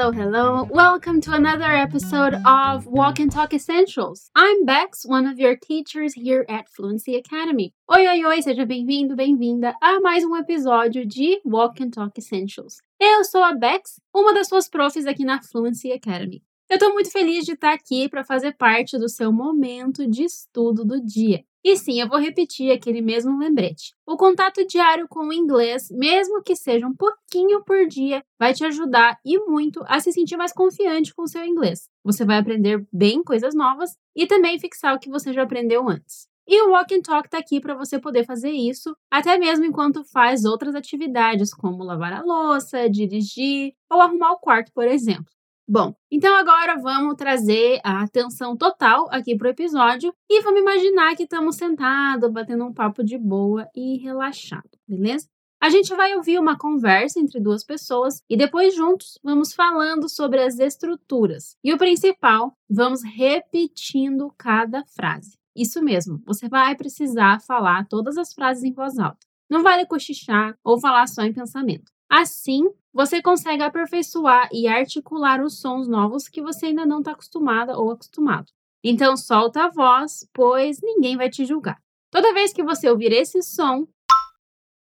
Hello, hello. Welcome to another episode of Walk and Talk Essentials. I'm Bex, one of your teachers here at Fluency Academy. Oi, oi, oi, seja bem-vindo, bem-vinda a mais um episódio de Walk and Talk Essentials. Eu sou a Bex, uma das suas profs aqui na Fluency Academy. Eu estou muito feliz de estar aqui para fazer parte do seu momento de estudo do dia. E sim, eu vou repetir aquele mesmo lembrete. O contato diário com o inglês, mesmo que seja um pouquinho por dia, vai te ajudar e muito a se sentir mais confiante com o seu inglês. Você vai aprender bem coisas novas e também fixar o que você já aprendeu antes. E o Walk and Talk está aqui para você poder fazer isso, até mesmo enquanto faz outras atividades, como lavar a louça, dirigir ou arrumar o quarto, por exemplo. Bom, então agora vamos trazer a atenção total aqui pro episódio e vamos imaginar que estamos sentados, batendo um papo de boa e relaxado, beleza? A gente vai ouvir uma conversa entre duas pessoas e depois juntos vamos falando sobre as estruturas. E o principal, vamos repetindo cada frase. Isso mesmo, você vai precisar falar todas as frases em voz alta. Não vale cochichar ou falar só em pensamento. Assim, você consegue aperfeiçoar e articular os sons novos que você ainda não está acostumada ou acostumado. Então, solta a voz, pois ninguém vai te julgar. Toda vez que você ouvir esse som,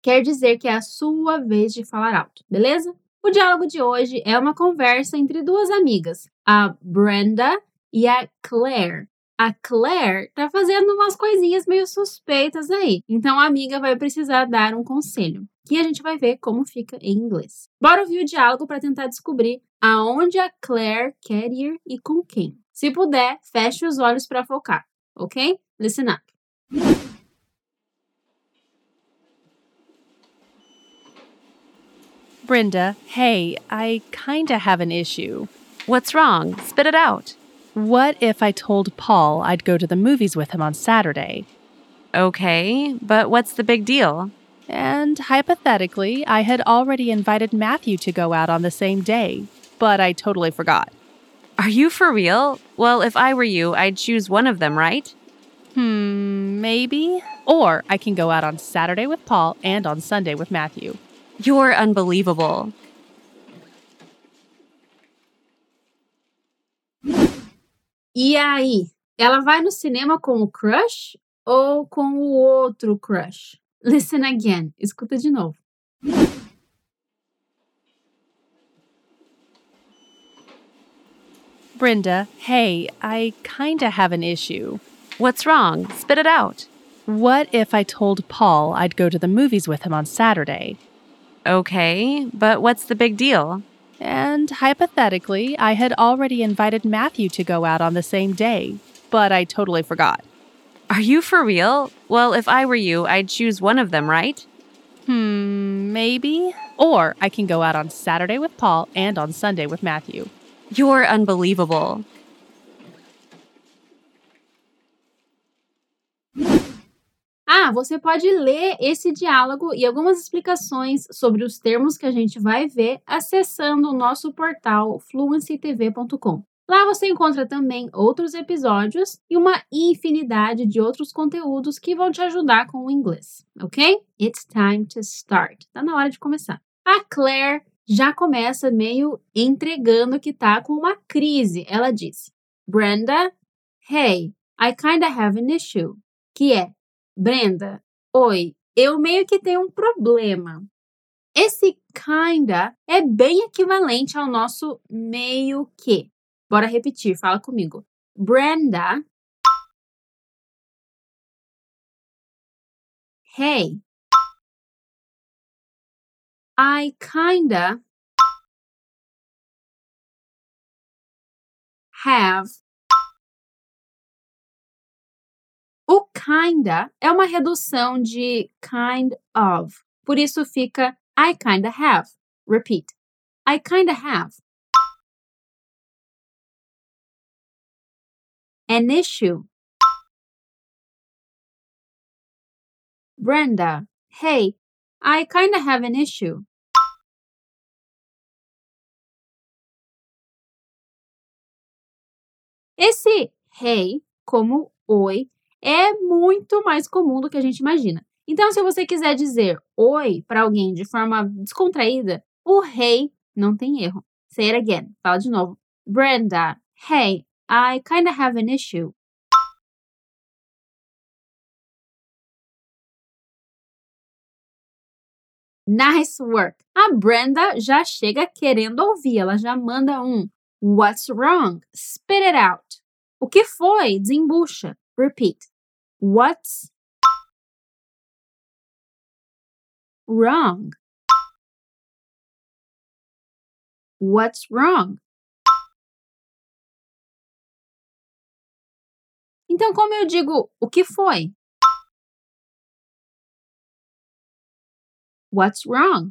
quer dizer que é a sua vez de falar alto, beleza? O diálogo de hoje é uma conversa entre duas amigas, a Brenda e a Claire. A Claire tá fazendo umas coisinhas meio suspeitas aí, então a amiga vai precisar dar um conselho que a gente vai ver como fica em inglês. Bora ouvir o diálogo para tentar descobrir aonde a Claire quer ir e com quem. Se puder, feche os olhos para focar, ok? Listen up. Brenda, hey, I kinda have an issue. What's wrong? Spit it out. What if I told Paul I'd go to the movies with him on Saturday? Okay, but what's the big deal? And hypothetically, I had already invited Matthew to go out on the same day, but I totally forgot. Are you for real? Well, if I were you, I'd choose one of them, right? Hmm, maybe. Or I can go out on Saturday with Paul and on Sunday with Matthew. You're unbelievable. E aí, ela vai no cinema com o crush ou com o outro crush? Listen again. Escuta de novo. Brenda, hey, I kinda have an issue. What's wrong? Spit it out. What if I told Paul I'd go to the movies with him on Saturday? Okay, but what's the big deal? And hypothetically, I had already invited Matthew to go out on the same day, but I totally forgot. Are you for real? Well, if I were you, I'd choose one of them, right? Hmm, maybe. Or I can go out on Saturday with Paul and on Sunday with Matthew. You're unbelievable. Ah, você pode ler esse diálogo e algumas explicações sobre os termos que a gente vai ver acessando o nosso portal fluencytv.com. Lá você encontra também outros episódios e uma infinidade de outros conteúdos que vão te ajudar com o inglês, ok? It's time to start. Tá na hora de começar. A Claire já começa meio entregando que tá com uma crise. Ela diz: Brenda, hey, I kinda have an issue. Que é, Brenda, oi, eu meio que tenho um problema. Esse kinda é bem equivalente ao nosso meio que. Bora repetir, fala comigo. Brenda. Hey. I kinda have. O kinda é uma redução de kind of. Por isso fica I kinda have. Repeat. I kinda have. An issue. Brenda, hey, I kinda have an issue. Esse hey, como oi, é muito mais comum do que a gente imagina. Então, se você quiser dizer oi para alguém de forma descontraída, o hey não tem erro. Say it again. Fala de novo. Brenda, hey, I kind of have an issue. Nice work. A Brenda já chega querendo ouvir, ela já manda um What's wrong? Spit it out. O que foi? Desembucha. Repeat. What's wrong? What's wrong? Então, como eu digo o que foi? What's wrong?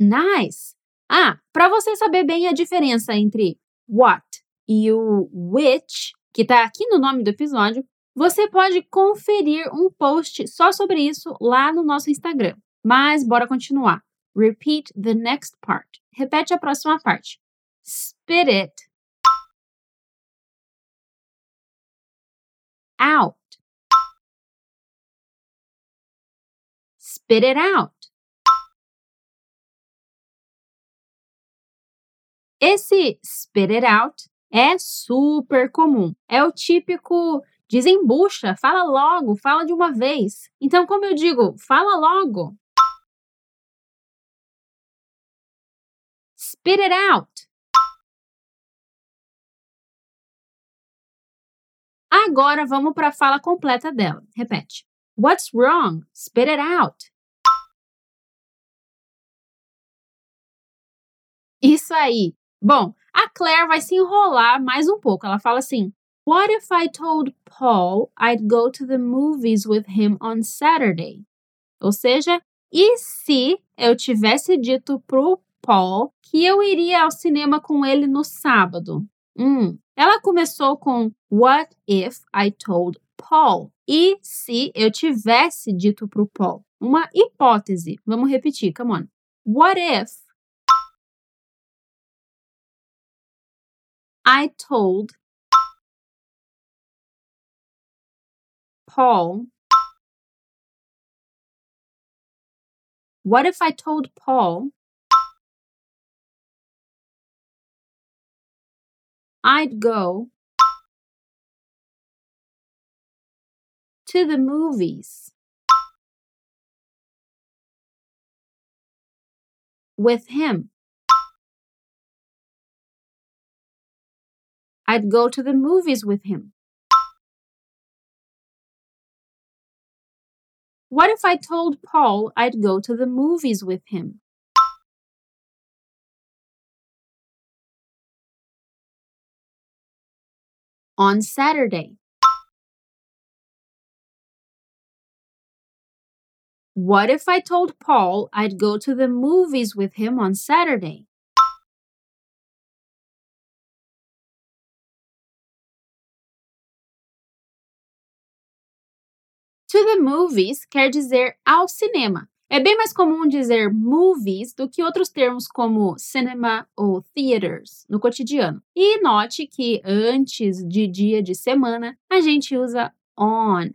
Nice! Ah, para você saber bem a diferença entre what e o which, que está aqui no nome do episódio, você pode conferir um post só sobre isso lá no nosso Instagram. Mas bora continuar. Repeat the next part. Repete a próxima parte. Spit it out. Spit it out. Esse spit it out é super comum. É o típico desembucha, fala logo, fala de uma vez. Então, como eu digo, fala logo. Spit it out. Agora vamos para a fala completa dela. Repete. What's wrong? Spit it out. Isso aí. Bom, a Claire vai se enrolar mais um pouco. Ela fala assim: What if I told Paul I'd go to the movies with him on Saturday? Ou seja, e se eu tivesse dito pro Paul que eu iria ao cinema com ele no sábado? Hum, ela começou com What if I told Paul? E se eu tivesse dito pro Paul? Uma hipótese. Vamos repetir, come on. What if I told Paul. What if I told Paul I'd go to the movies with him? I'd go to the movies with him. What if I told Paul I'd go to the movies with him? On Saturday. What if I told Paul I'd go to the movies with him on Saturday? To the movies quer dizer ao cinema. É bem mais comum dizer movies do que outros termos como cinema ou theaters no cotidiano. E note que antes de dia de semana, a gente usa on,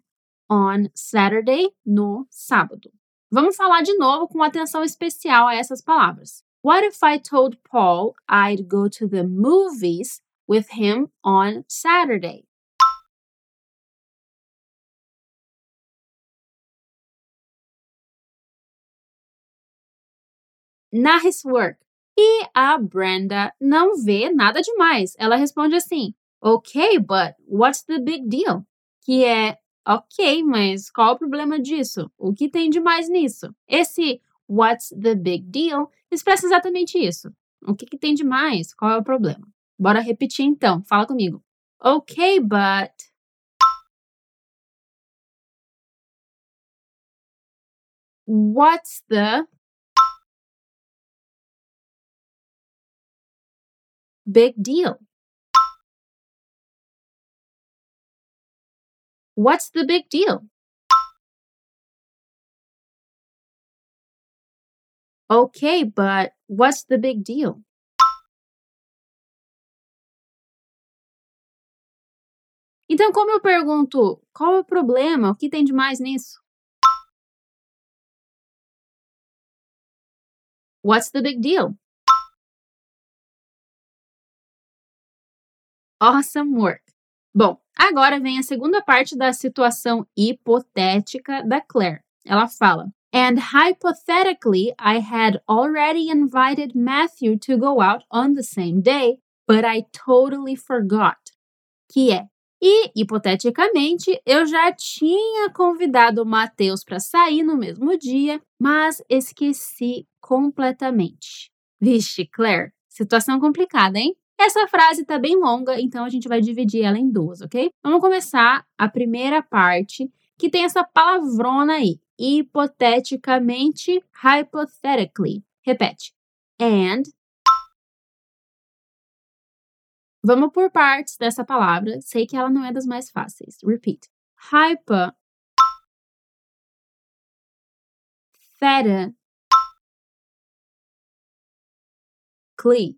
on Saturday, no sábado. Vamos falar de novo com atenção especial a essas palavras. What if I told Paul I'd go to the movies with him on Saturday? Nice work. E a Brenda não vê nada demais. Ela responde assim: Ok, but what's the big deal? Que é ok, mas qual o problema disso? O que tem de mais nisso? Esse what's the big deal expressa exatamente isso. O que, que tem de mais? Qual é o problema? Bora repetir então. Fala comigo. Ok, but. What's the big deal? What's the big deal? Okay, but what's the big deal? Então, como eu pergunto, qual é o problema? O que tem de mais nisso? What's the big deal? Awesome work! Bom, agora vem a segunda parte da situação hipotética da Claire. Ela fala: And hypothetically, I had already invited Matthew to go out on the same day, but I totally forgot. Que é, e hipoteticamente, eu já tinha convidado o Mateus para sair no mesmo dia, mas esqueci completamente. Vixe, Claire, situação complicada, hein? Essa frase tá bem longa, então a gente vai dividir ela em duas, ok? Vamos começar a primeira parte, que tem essa palavrona aí hipoteticamente, hypothetically. Repete. And. Vamos por partes dessa palavra. Sei que ela não é das mais fáceis. Repeat. Hypo. Theta. Clee.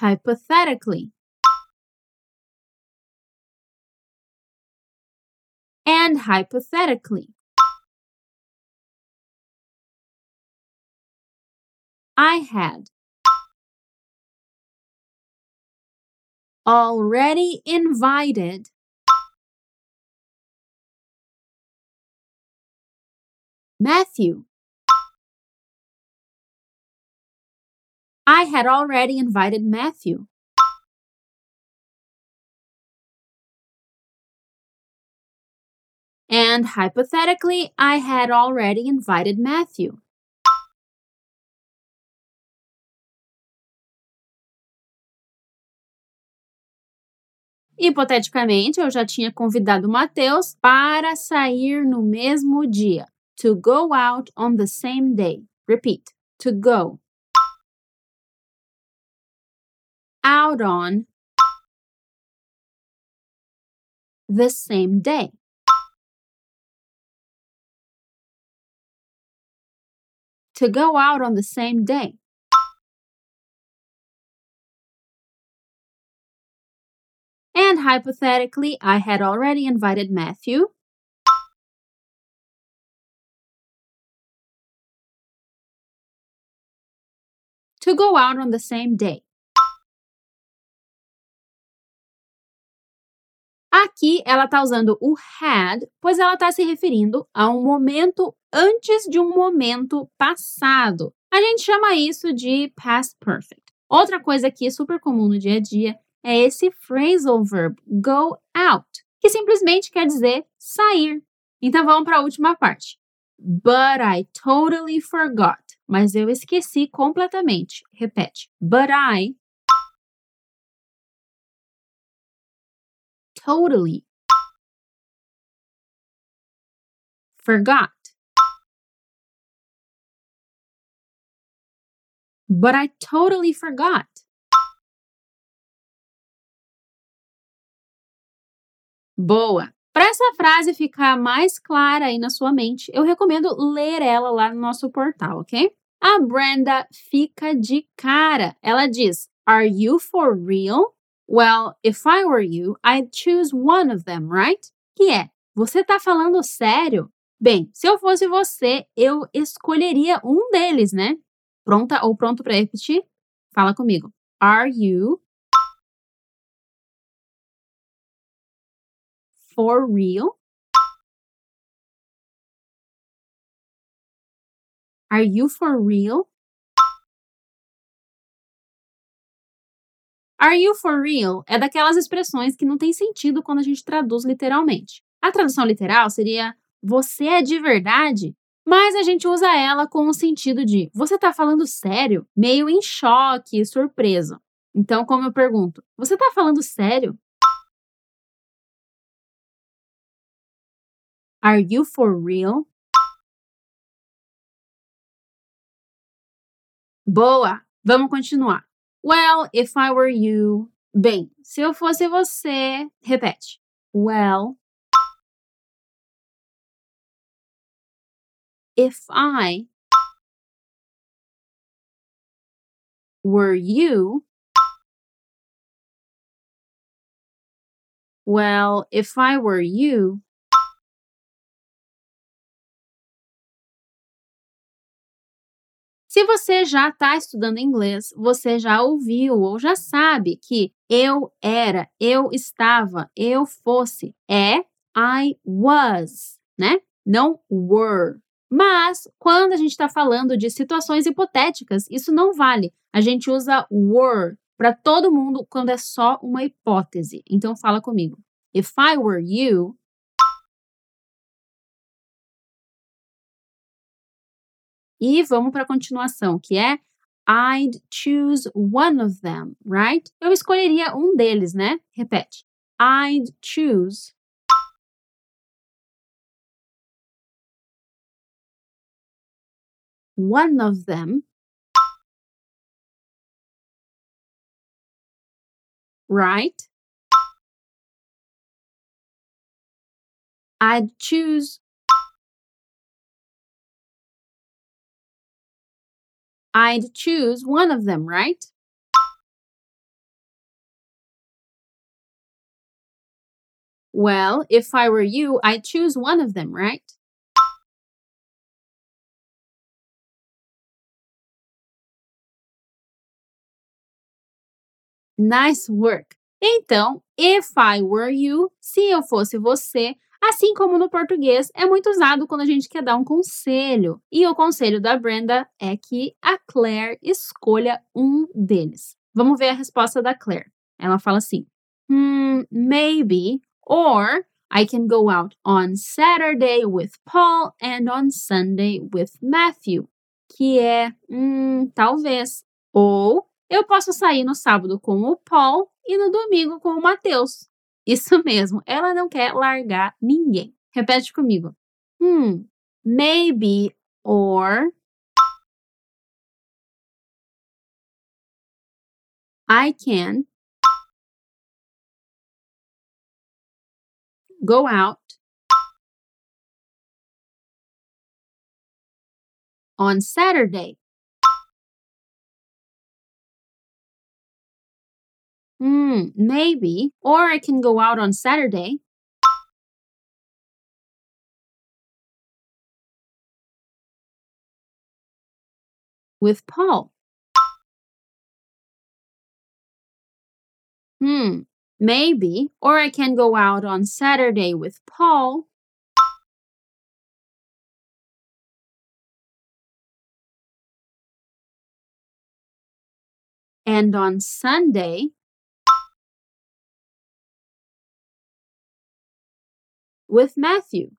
Hypothetically. and hypothetically. I had already invited Matthew. I had already invited Matthew. And hypothetically, I had already invited Matthew. Hipoteticamente, eu já tinha convidado Mateus para sair no mesmo dia. To go out on the same day. Repeat. To go. Out on the same day. to go out on the same day. And hypothetically, I had already invited Matthew. To go out on the same day. Aqui ela está usando o had, pois ela está se referindo a um momento antes de um momento passado. A gente chama isso de past perfect. Outra coisa que é super comum no dia a dia é esse phrasal verb go out, que simplesmente quer dizer sair. Então vamos para a última parte. But I totally forgot. Mas eu esqueci completamente. Repete. But I totally forgot. But I totally forgot. Boa! Para essa frase ficar mais clara aí na sua mente, eu recomendo ler ela lá no nosso portal, ok? A Brenda fica de cara. Ela diz: Are you for real? Well, if I were you, I'd choose one of them, right? Que é, você tá falando sério? Bem, se eu fosse você, eu escolheria um deles, né? Pronta ou pronto para repetir? Fala comigo. Are you for real? Are you for real? Are you for real é daquelas expressões que não tem sentido quando a gente traduz literalmente. A tradução literal seria você é de verdade? Mas a gente usa ela com o sentido de você tá falando sério? Meio em choque, surpreso. Então, como eu pergunto, você tá falando sério? Are you for real? Boa! Vamos continuar. Well, if I were you. Bem, se eu fosse você. Repete. Well. If I were you. Well, if I were you. Se você já está estudando inglês, você já ouviu ou já sabe que eu era, eu estava, eu fosse é I was, né? Não were. Mas, quando a gente está falando de situações hipotéticas, isso não vale. A gente usa were para todo mundo quando é só uma hipótese. Então, fala comigo. If I were you. E vamos para a continuação, que é I'd choose one of them, right? Eu escolheria um deles, né? Repete. I'd choose one of them, right? I'd choose I'd choose one of them, right? Well, if I were you, I'd choose one of them, right? Nice work! Então, if I were you, se eu fosse você, assim como no português, é muito usado quando a gente quer dar um conselho. E o conselho da Brenda é que a Claire escolha um deles. Vamos ver a resposta da Claire. Ela fala assim: Hmm, maybe, or I can go out on Saturday with Paul and on Sunday with Matthew. Que é, hum, talvez. Ou eu posso sair no sábado com o Paul e no domingo com o Matheus. Isso mesmo, ela não quer largar ninguém. Repete comigo. Hmm, maybe or I can go out on Saturday Hmm, maybe. Or I can go out on Saturday. With Paul. Hmm, maybe. Or I can go out on Saturday with Paul. And on Sunday, with Matthew.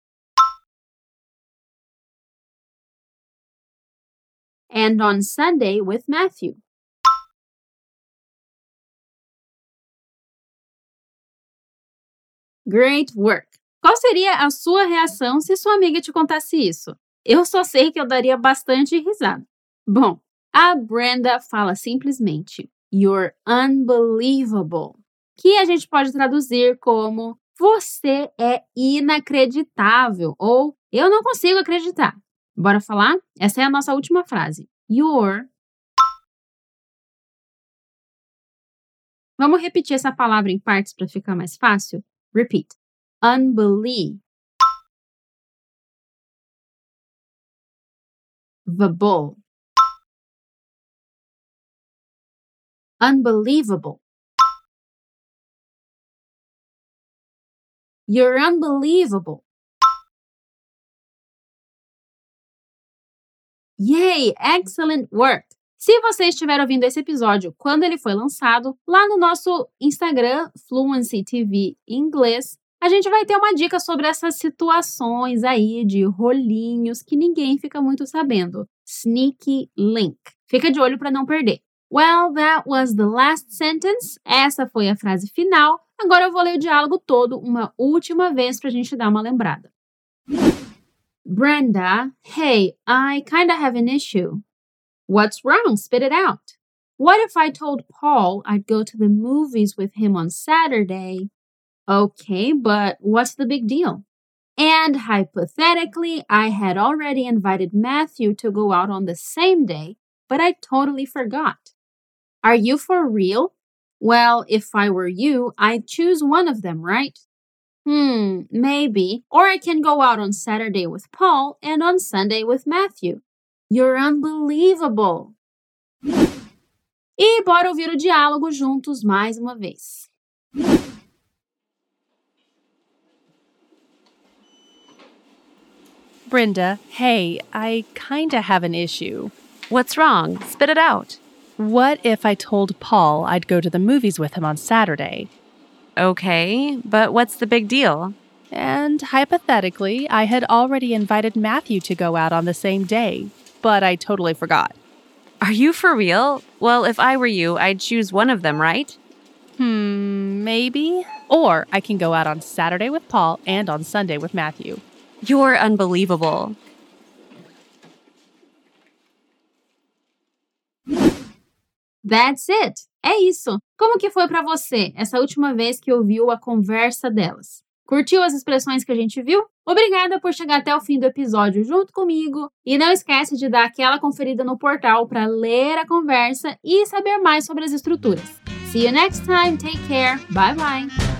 And on Sunday with Matthew. Great work! Qual seria a sua reação se sua amiga te contasse isso? Eu só sei que eu daria bastante risada. Bom, a Brenda fala simplesmente You're unbelievable, que a gente pode traduzir como você é inacreditável ou eu não consigo acreditar. Bora falar? Essa é a nossa última frase. You're. Vamos repetir essa palavra em partes para ficar mais fácil? Repeat. Unbelievable. Unbelievable. You're unbelievable. Yay! Excellent work! Se você estiver ouvindo esse episódio quando ele foi lançado, lá no nosso Instagram, Fluency TV Inglês, a gente vai ter uma dica sobre essas situações aí de rolinhos que ninguém fica muito sabendo. Sneaky link. Fica de olho para não perder. Well, that was the last sentence. Essa foi a frase final. Agora eu vou ler o diálogo todo uma última vez para a gente dar uma lembrada. Brenda, hey, I kinda have an issue. What's wrong? Spit it out. What if I told Paul I'd go to the movies with him on Saturday? Okay, but what's the big deal? And hypothetically, I had already invited Matthew to go out on the same day, but I totally forgot. Are you for real? Well, if I were you, I'd choose one of them, right? Hmm, maybe. Or I can go out on Saturday with Paul and on Sunday with Matthew. You're unbelievable. E bora ouvir o diálogo juntos mais uma vez. Brenda, hey, I kinda have an issue. What's wrong? Spit it out. What if I told Paul I'd go to the movies with him on Saturday? Okay, but what's the big deal? And hypothetically, I had already invited Matthew to go out on the same day, but I totally forgot. Are you for real? Well, if I were you, I'd choose one of them, right? Hmm, maybe. Or I can go out on Saturday with Paul and on Sunday with Matthew. You're unbelievable. That's it. É isso. Como que foi para você essa última vez que ouviu a conversa delas? Curtiu as expressões que a gente viu? Obrigada por chegar até o fim do episódio junto comigo e não esquece de dar aquela conferida no portal para ler a conversa e saber mais sobre as estruturas. See you next time. Take care. Bye bye.